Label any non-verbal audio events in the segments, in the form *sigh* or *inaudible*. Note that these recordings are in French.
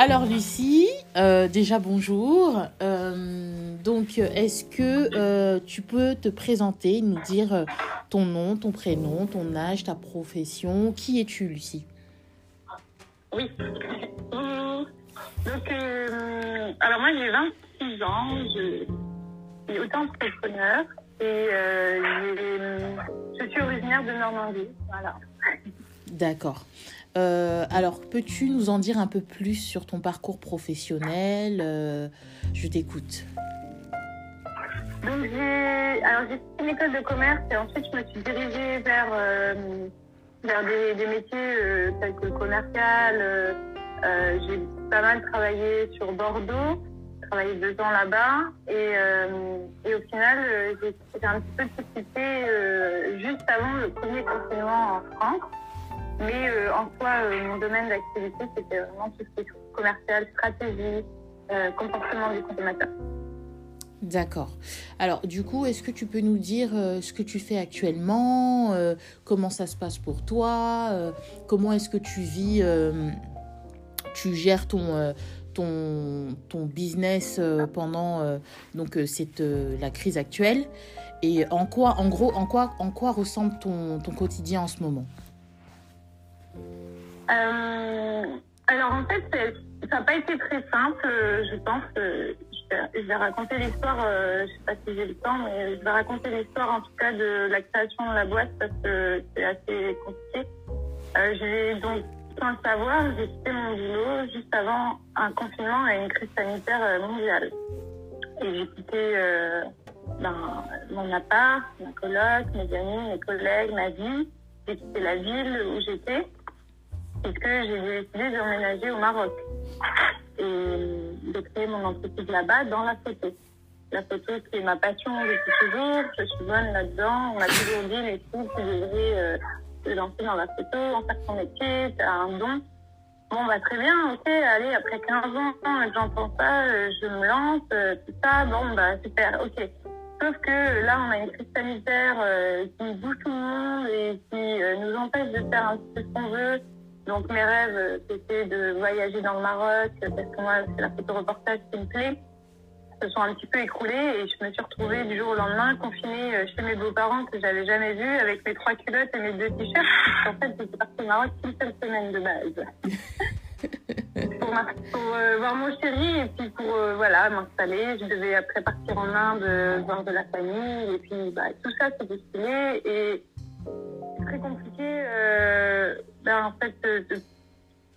Alors Lucie, euh, déjà bonjour. Euh, donc est-ce que euh, tu peux te présenter, nous dire ton nom, ton prénom, ton âge, ta profession? Qui es-tu Lucie? Oui. Donc alors moi j'ai 26 ans, je suis auto-entrepreneur et je suis originaire de Normandie. Voilà. D'accord. Euh, alors, peux-tu nous en dire un peu plus sur ton parcours professionnel euh, Je t'écoute. Donc, j'ai fait une école de commerce et ensuite je me suis dirigée vers, euh, vers des, métiers tels que le commercial. j'ai pas mal travaillé sur Bordeaux, travaillé deux ans là-bas et, et, au final, j'ai un petit peu de juste avant le premier confinement en France. Mais euh, en soi, euh, mon domaine d'activité, c'était vraiment tout ce qui est commercial, stratégie, euh, comportement du consommateur. D'accord. Alors, du coup, est-ce que tu peux nous dire ce que tu fais actuellement Comment ça se passe pour toi Comment est-ce que tu vis Tu gères ton, ton, ton business pendant donc, cette, la crise actuelle Et en quoi, en gros, en quoi, en quoi ressemble ton, ton quotidien en ce moment? euh, alors en fait, ça n'a pas été très simple, je pense. Je vais, raconter l'histoire, euh, je sais pas si j'ai le temps, mais je vais raconter l'histoire en tout cas de la création de la boîte parce que c'est assez compliqué. Euh, j'ai donc, sans le savoir, j'ai quitté mon boulot juste avant un confinement et une crise sanitaire mondiale. Et j'ai quitté ben, mon appart, ma coloc, mes amis, mes collègues, ma vie. J'ai quitté la ville où j'étais puisque j'ai décidé d'emménager au Maroc et de créer mon entreprise là-bas dans la photo. La photo, c'est ma passion depuis toujours. Je suis bonne là-dedans. On m'a toujours dit, les filles, tu devrais euh, te lancer dans la photo, en faire ton métier, tu un don. Bon, bah, très bien, ok, allez, après 15 ans, j'entends ça, euh, je me lance, euh, tout ça, bon, bah, super, ok. Sauf que là, on a une crise sanitaire qui bouge tout le monde et qui nous empêche de faire un peu ce qu'on veut. Donc mes rêves, euh, c'était de voyager dans le Maroc, parce que moi, c'est la photo reportage qui me plaît, se sont un petit peu écroulés et je me suis retrouvée du jour au lendemain confinée euh, chez mes beaux-parents que j'avais jamais vus avec mes trois culottes et mes deux t-shirts. En fait, j'étais partie au Maroc une seule semaine de base. *laughs* pour, euh, voir mon chéri et puis pour voilà m'installer. Je devais après partir en Inde voir de la famille et puis bah, tout ça s'est défilé et très compliqué. Euh, ben, en fait, euh,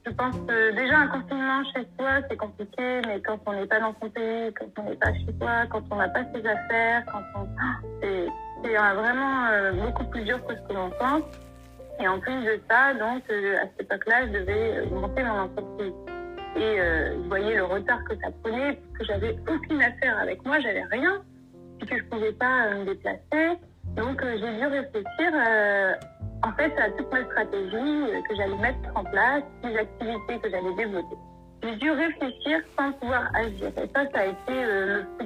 je pense que déjà un confinement chez soi, c'est compliqué, mais quand on n'est pas dans son pays, quand on n'est pas chez soi, quand on n'a pas ses affaires, quand on... *gasps* c'est, vraiment euh, beaucoup plus dur que ce que l'on pense. Et en plus de ça, donc à cette époque-là, je devais monter mon entreprise. Et je voyais le retard que ça prenait, parce que j'avais aucune affaire avec moi, j'avais rien, et que je pouvais pas me déplacer. Donc j'ai dû réfléchir en fait, à toute ma stratégie euh, que j'allais mettre en place, les activités que j'allais développer. J'ai dû réfléchir sans pouvoir agir. Et ça, ça a été euh, le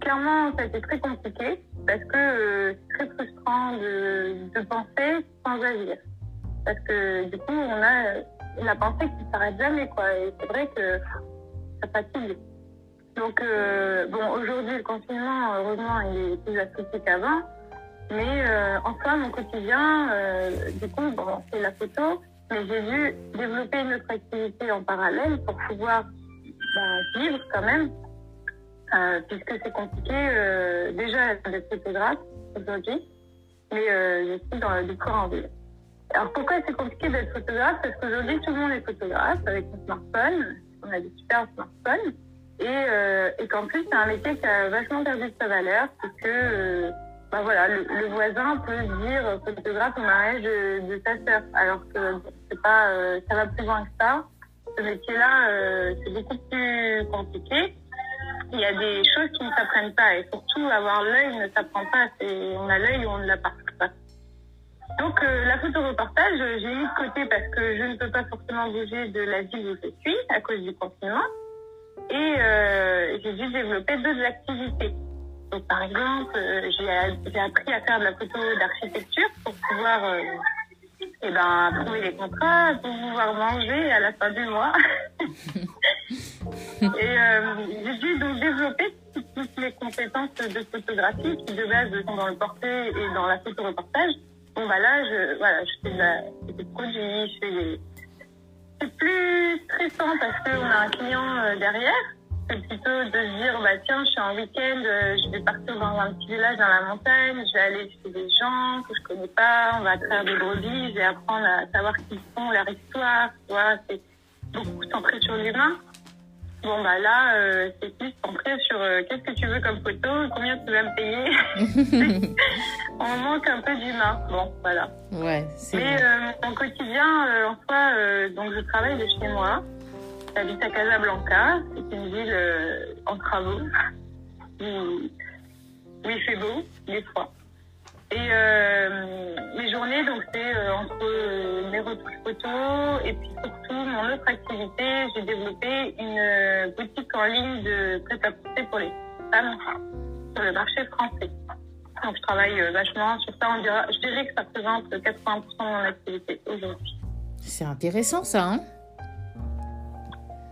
Clairement, ça a été très compliqué parce que euh, c'est très frustrant de, de, penser sans agir. Parce que du coup, on a la pensée qui s'arrête jamais, quoi. Et c'est vrai que ça fatigue. Donc, bon, aujourd'hui, le confinement, heureusement, il est plus associé qu'avant. Mais euh, en soi, mon quotidien, euh, du coup, bon, c'est la photo, mais j'ai dû développer une autre activité en parallèle pour pouvoir ben, vivre quand même, euh, puisque c'est compliqué euh, déjà d'être photographe aujourd'hui, mais euh, je suis dans le décor en ville. Alors pourquoi c'est compliqué d'être photographe? Parce qu'aujourd'hui, tout le monde est photographe avec son smartphone, on a des super smartphones, et, euh, et qu'en plus, c'est un métier qui a vachement perdu sa valeur, parce que bah voilà, le, voisin peut dire photographe au mariage de, sa sœur, alors que c'est pas, euh, ça va plus loin que ça. Ce métier-là, euh, c'est beaucoup plus compliqué. Il y a des choses qui ne s'apprennent pas et surtout avoir l'œil ne s'apprend pas. On a l'œil ou on ne l'a pas. Donc euh, la photo reportage, j'ai mis de côté parce que je ne peux pas forcément bouger de la ville où je suis à cause du confinement et j'ai dû développer d'autres activités. Donc, par exemple, euh, j'ai appris à faire de la photo d'architecture pour pouvoir euh, eh ben, trouver les contrats, pour pouvoir manger à la fin du mois. *laughs* et euh, j'ai dû donc développer toutes les compétences de photographie qui de base sont dans le portrait et dans la photo-reportage. Bon bah là, je, voilà, je fais de la des produits, je fais des... C'est plus stressant parce qu'on a un client euh, derrière. C'est plutôt de se dire, bah tiens, je suis en week-end, euh, je vais partir dans un petit village dans la montagne, je vais aller chez des gens que je connais pas, on va faire des brebis, je vais apprendre à savoir qui sont, leur histoire, tu c'est beaucoup centré sur l'humain. Bon, bah là, euh, c'est plus centré sur euh, qu'est-ce que tu veux comme photo, combien tu vas me payer. *laughs* On manque un peu d'humain. Bon, voilà. Ouais, c'est Mais euh, mon quotidien, en soi, donc je travaille de chez moi. J'habite à Casablanca. C'est une ville en travaux où, où il fait beau, des fois. Et euh, mes journées, donc c'est euh, entre euh, mes retouches photos et puis surtout mon autre activité, j'ai développé une boutique en ligne de prêt-à-porter pour les femmes sur le marché français. Donc je travaille vachement sur ça. On dira, je dirais que ça représente 80% de mon activité aujourd'hui. C'est intéressant ça, hein?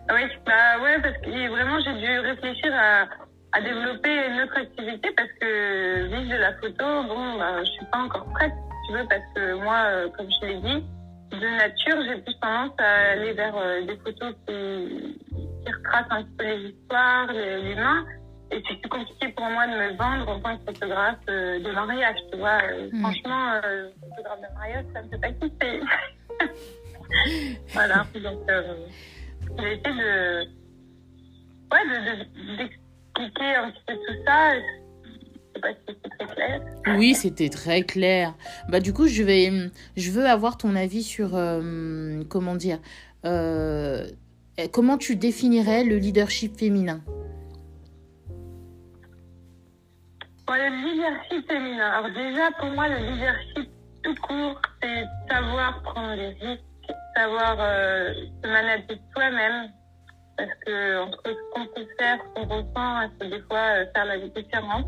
Ah Oui, bah ouais, parce que vraiment j'ai dû réfléchir à, à développer une autre activité parce que vivre de la photo, bon, bah, je suis pas encore prête, si tu veux, parce que moi, euh, comme je l'ai dit, de nature, j'ai plus tendance à aller vers euh, des photos qui, qui retracent un petit peu les histoires, l'humain. Et c'est plus compliqué pour moi de me vendre en tant que photographe euh, de mariage, tu vois. Euh, Mm. Franchement, photographe de mariage, ça me fait pas kiffer. *laughs* voilà, donc j'ai essayé de, ouais, de, de- d'expliquer un petit peu tout ça. Je sais pas si c'est très clair. Oui, c'était très clair. Bah du coup, je vais, je veux avoir ton avis sur euh, comment dire, euh, comment tu définirais le leadership féminin? Le leadership féminin, alors déjà pour moi le leadership tout court, c'est savoir prendre des risques, savoir euh, se manager soi-même, parce que entre ce qu'on peut faire, ce qu'on ressent, c'est des fois euh, faire la différence.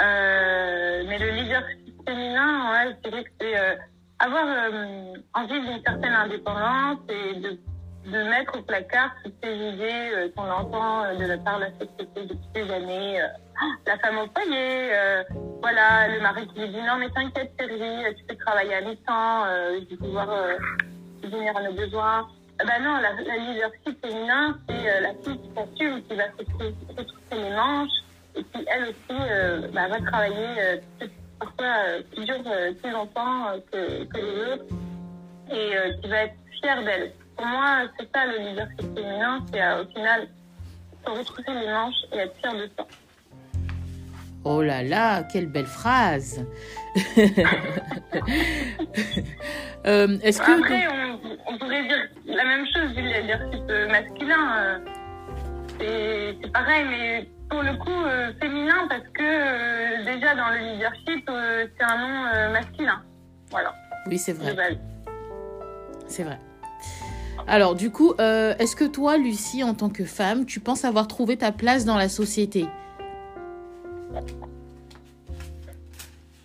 Euh, mais le leadership féminin, ouais, je dirais que c'est euh, avoir euh, envie d'une certaine indépendance et de, mettre au placard toutes ces idées qu'on entend de la part de la société depuis des années. euh, la femme au foyer, voilà, le mari qui lui dit non mais t'inquiète chérie, tu peux travailler à mi-temps, je vais pouvoir subvenir à nos besoins. Eh ben non, la, la leadership féminin, c'est euh, la fille qui s'assume, qui va se trou- se trousser les manches et qui elle aussi euh, bah, va travailler euh, parfois euh, plus dur, euh, plus longtemps euh, que, les autres et euh, qui va être fière d'elle. Pour moi, c'est ça le leadership féminin, c'est euh, au final se retrousser les manches et être fier de soi. Oh là là, quelle belle phrase. *laughs* Euh, Est-ce que Après, on, on pourrait dire la même chose du leadership euh, masculin. euh, c'est pareil, mais pour le coup, euh, féminin, parce que déjà dans le leadership, c'est un nom masculin. Voilà, oui, c'est vrai, c'est vrai. Alors du coup, est-ce que toi, Lucie, en tant que femme, tu penses avoir trouvé ta place dans la société?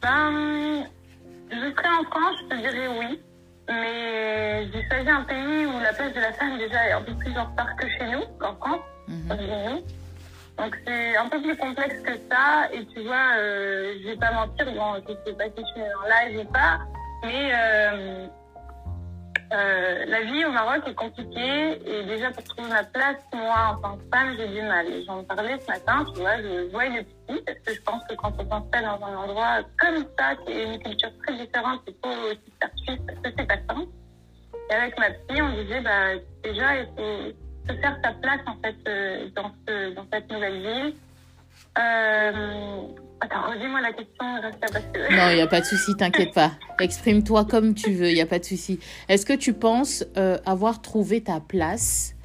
Ben, je serais en France, je te dirais oui. Mais j'ai choisi un pays où la place de la femme déjà est un peu plus en retard que chez nous, qu'en France. Mhm. Donc c'est un peu plus complexe que ça. Et tu vois, euh, je vais pas mentir, bon, je sais pas si je suis en live ou pas, mais euh, euh, la vie au Maroc est compliquée. Et déjà pour trouver ma place, moi en tant que femme, j'ai du mal. J'en parlais ce matin, tu vois, je voyais le petit, parce que je pense que quand on s'installe dans un endroit comme ça, qui est une culture très différente, il faut aussi faire parce que c'est pas simple. Et avec ma petite, on disait, bah, déjà, il faut se faire sa place, en fait, euh, dans cette nouvelle ville. Euh... Attends, redis-moi la question, que... Non, il n'y a pas de souci, t'inquiète pas. Exprime-toi comme tu veux, il n'y a pas de souci. Est-ce que tu penses euh, avoir trouvé ta place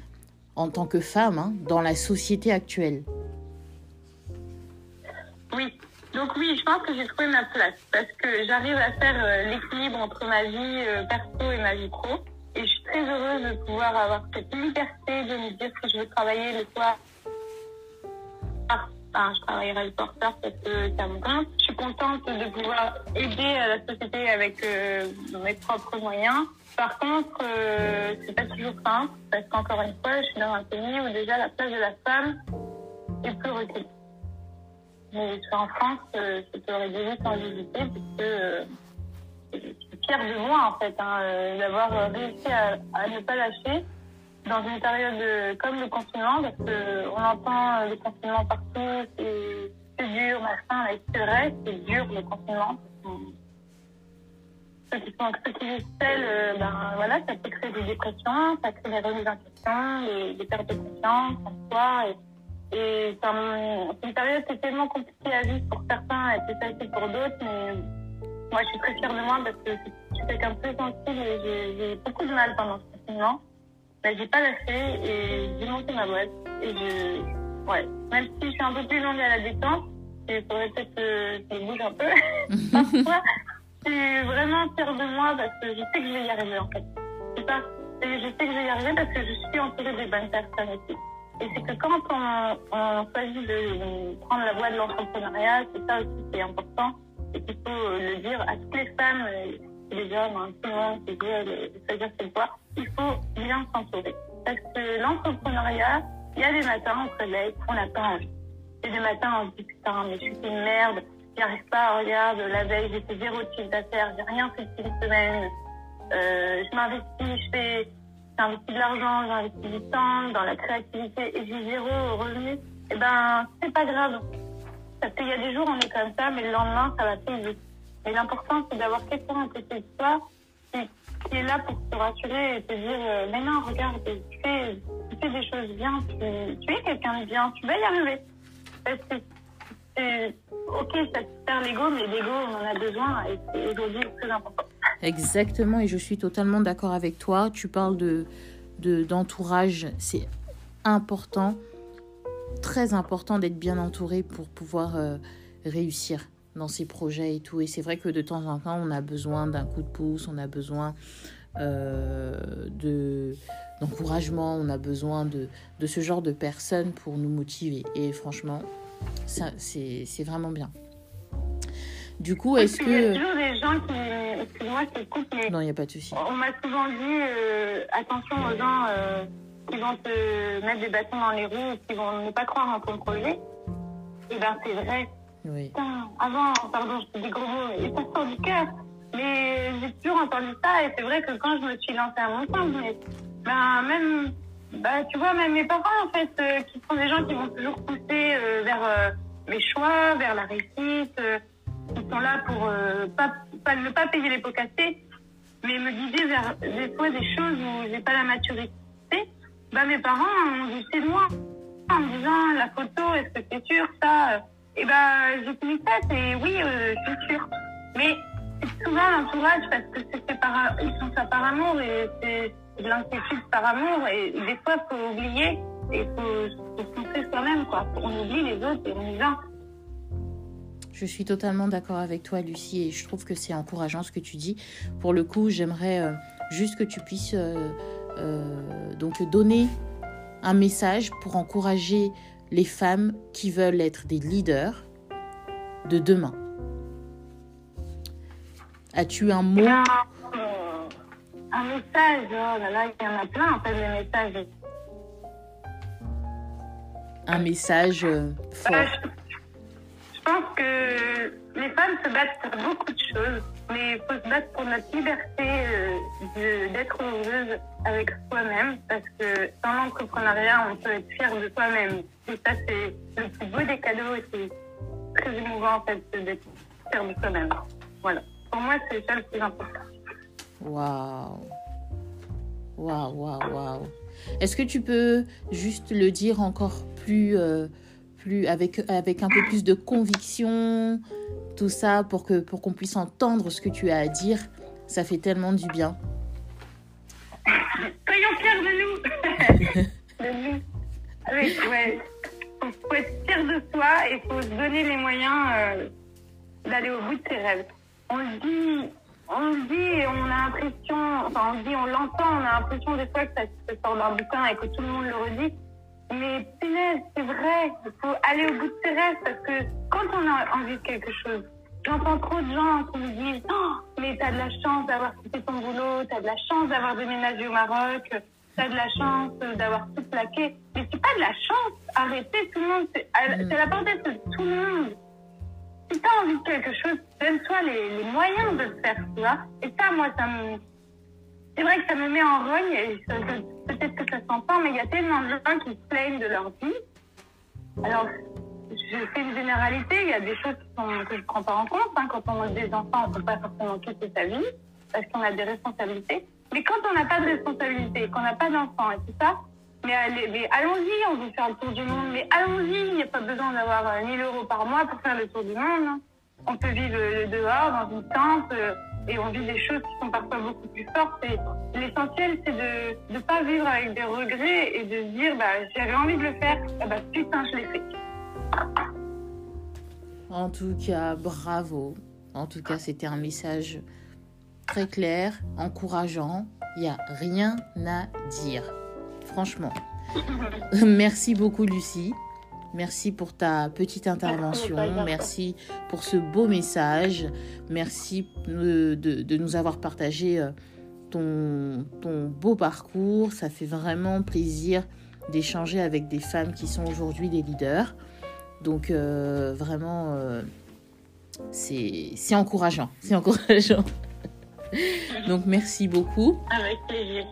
en tant que femme hein, dans la société actuelle? Oui. Donc oui, je pense que j'ai trouvé ma place parce que j'arrive à faire euh, l'équilibre entre ma vie euh, perso et ma vie pro. Et je suis très heureuse de pouvoir avoir cette liberté de me dire que je veux travailler le soir. Ah, je travaillerai le tard parce que ça me compte. Je suis contente de pouvoir aider la société avec mes propres moyens. Par contre, euh, c'est pas toujours simple, parce qu'encore une fois, je suis dans un pays où déjà la place de la femme est plus reculée. Mais en France, euh, je peux réduire sans visiter, puisque euh, je suis fière de moi, en fait, hein, euh, d'avoir réussi à, ne pas lâcher dans une période comme le confinement, parce qu'on entend le confinement partout, c'est dur, machin, et c'est vrai, c'est dur le confinement ceux qui sont ceux qui euh, ben voilà, ça peut créer des dépressions, ça crée des remises en question, des, pertes de confiance en soi. Et, et c'est une période qui est tellement compliquée à vivre pour certains et plus facile pour d'autres, mais moi je suis très fière de moi parce que je suis quelqu'un de très sensible et j'ai beaucoup de mal pendant ce confinement. Mais j'ai pas lâché et j'ai monté ma boîte. Et je, ouais, même si je suis un peu plus longue à la détente, il faudrait peut-être que je bouge un peu. *laughs* Je suis vraiment fière de moi parce que je sais que je vais y arriver en fait. C'est ça. Et je sais que je vais y arriver parce que je suis entourée des bonnes personnes aussi. Et c'est que quand on, on, choisit de prendre la voie de l'entrepreneuriat, c'est ça aussi qui est important. Et qu'il faut le dire à toutes les femmes, les hommes, hein, tout le monde choisir cette voie, il faut bien s'entourer. Parce que l'entrepreneuriat, il y a des matins, on se réveille, on n'a pas envie. Et des matins, on se dit putain, mais je suis une merde, J'y arrive pas, regarde, la veille, j'ai fait zéro chiffre d'affaires, j'ai rien fait depuis une semaine. Euh, je m'investis, je fais, j'investis de l'argent, j'investis du temps dans la créativité et j'ai zéro revenu. Eh ben, c'est pas grave. Parce qu'il y a des jours, on est comme ça, mais le lendemain, ça va plus vite. Et l'important, c'est d'avoir quelqu'un à côté de toi qui, qui, est là pour te rassurer et te dire, euh, mais non, regarde, tu fais, des choses bien, tu, es quelqu'un de bien, tu vas y arriver. Que ok, ça te perd l'ego, mais l'ego, on en a besoin et c'est aujourd'hui très important. Exactement, et je suis totalement d'accord avec toi. Tu parles de d'entourage, c'est important, très important d'être bien entouré pour pouvoir euh, réussir dans ses projets et tout. Et c'est vrai que de temps en temps, on a besoin d'un coup de pouce, on a besoin euh, de d'encouragement, on a besoin de, de ce genre de personnes pour nous motiver. Et franchement, c'est vraiment bien. Du coup, est-ce que... Il y a toujours des gens qui... Excuse-moi, c'est coupe, mais... Non, il n'y a pas de souci. On m'a souvent dit, euh, attention aux gens euh, qui vont te mettre des bâtons dans les roues, qui vont ne pas croire en ton projet. Et ben c'est vrai. Avant, pardon, je dis gros mots, et ça sort du cœur. Mais j'ai toujours entendu ça, et c'est vrai que quand je me suis lancée à mon mais ben, même bah, tu vois, mes parents, en fait, euh, qui sont des gens qui vont toujours pousser euh, vers euh, mes choix, vers la réussite, qui sont là pour pas, pas, ne pas payer les pots cassés, mais me guider vers des fois des choses où j'ai pas la maturité. Bah, mes parents ont dit c'est moi, en me disant la photo, est-ce que c'est sûr, ça Et bah, j'ai tête et oui, je suis sûre. Mais c'est souvent l'entourage parce que c'est par, ils sont ça par amour et c'est de l'inquiétude par amour. Et des fois, il faut oublier et il faut se soi-même. Quoi. On oublie les autres et on y va. Je suis totalement d'accord avec toi, Lucie, et je trouve que c'est encourageant ce que tu dis. Pour le coup, j'aimerais euh, juste que tu puisses euh, euh, donc donner un message pour encourager les femmes qui veulent être des leaders de demain. As-tu un mot? Un message, oh là là, il y en a plein en fait des messages. Un message euh, fort. Euh, je, pense que les femmes se battent pour beaucoup de choses, mais il faut se battre pour notre liberté euh, d'être heureuse avec soi-même, parce que dans l'entrepreneuriat, on peut être fier de soi-même. Et ça, c'est le plus beau des cadeaux et c'est très émouvant en fait d'être fier de soi-même. Voilà. Pour moi, c'est ça le plus important. Waouh. Waouh, waouh, waouh. Est-ce que tu peux juste le dire encore plus, euh, plus avec, avec un peu plus de conviction, tout ça, pour que pour qu'on puisse entendre ce que tu as à dire Ça fait tellement du bien. *laughs* Soyons fiers de nous. de nous. *laughs* Oui, ouais. Faut être fier de soi et faut se donner les moyens euh, d'aller au bout de ses rêves. On dit on le dit et on a l'impression, enfin on le dit, on l'entend, on a l'impression des fois que ça se sort d'un bouquin et que tout le monde le redit. Mais punaise, c'est vrai, il faut aller au bout de ses rêves parce que quand on a envie de quelque chose, j'entends trop de gens qui me disent oh, mais t'as de la chance d'avoir quitté ton boulot, t'as de la chance d'avoir déménagé au Maroc, t'as de la chance d'avoir tout plaqué. Mais c'est pas de la chance. Arrêtez tout le monde. C'est mm. la portée de tout le monde. Si t'as envie de quelque chose, donne-toi les, les, moyens de le faire, tu vois. Et ça, moi, ça me. C'est vrai que ça me met en rogne, et peut-être que ça s'entend, mais il y a tellement de gens qui se plaignent de leur vie. Alors, je fais une généralité, il y a des choses que je ne prends pas en compte. Hein. Quand on a des enfants, on ne peut pas forcément quitter sa vie, parce qu'on a des responsabilités. Mais quand on n'a pas de responsabilité, qu'on n'a pas d'enfants et tout ça, mais, allons-y, on veut faire le tour du monde, mais allons-y, il n'y a pas besoin d'avoir 1000 euh, euros par mois pour faire le tour du monde. Hein. On peut vivre dehors, dans une tente, euh, et on vit des choses qui sont parfois beaucoup plus fortes. Et l'essentiel, c'est de ne pas vivre avec des regrets et de se dire, bah, j'avais envie de le faire, ah bah, putain, je l'ai fait. En tout cas, bravo. En tout cas, c'était un message très clair, encourageant. Il n'y a rien à dire. Franchement. *laughs* Merci beaucoup, Lucie. Merci pour ta petite intervention. Merci pour ce beau message. Merci de, de nous avoir partagé euh, ton, ton, beau parcours. Ça fait vraiment plaisir d'échanger avec des femmes qui sont aujourd'hui des leaders. Donc euh, vraiment, euh, c'est encourageant. C'est encourageant. *laughs* Donc merci beaucoup. Avec plaisir.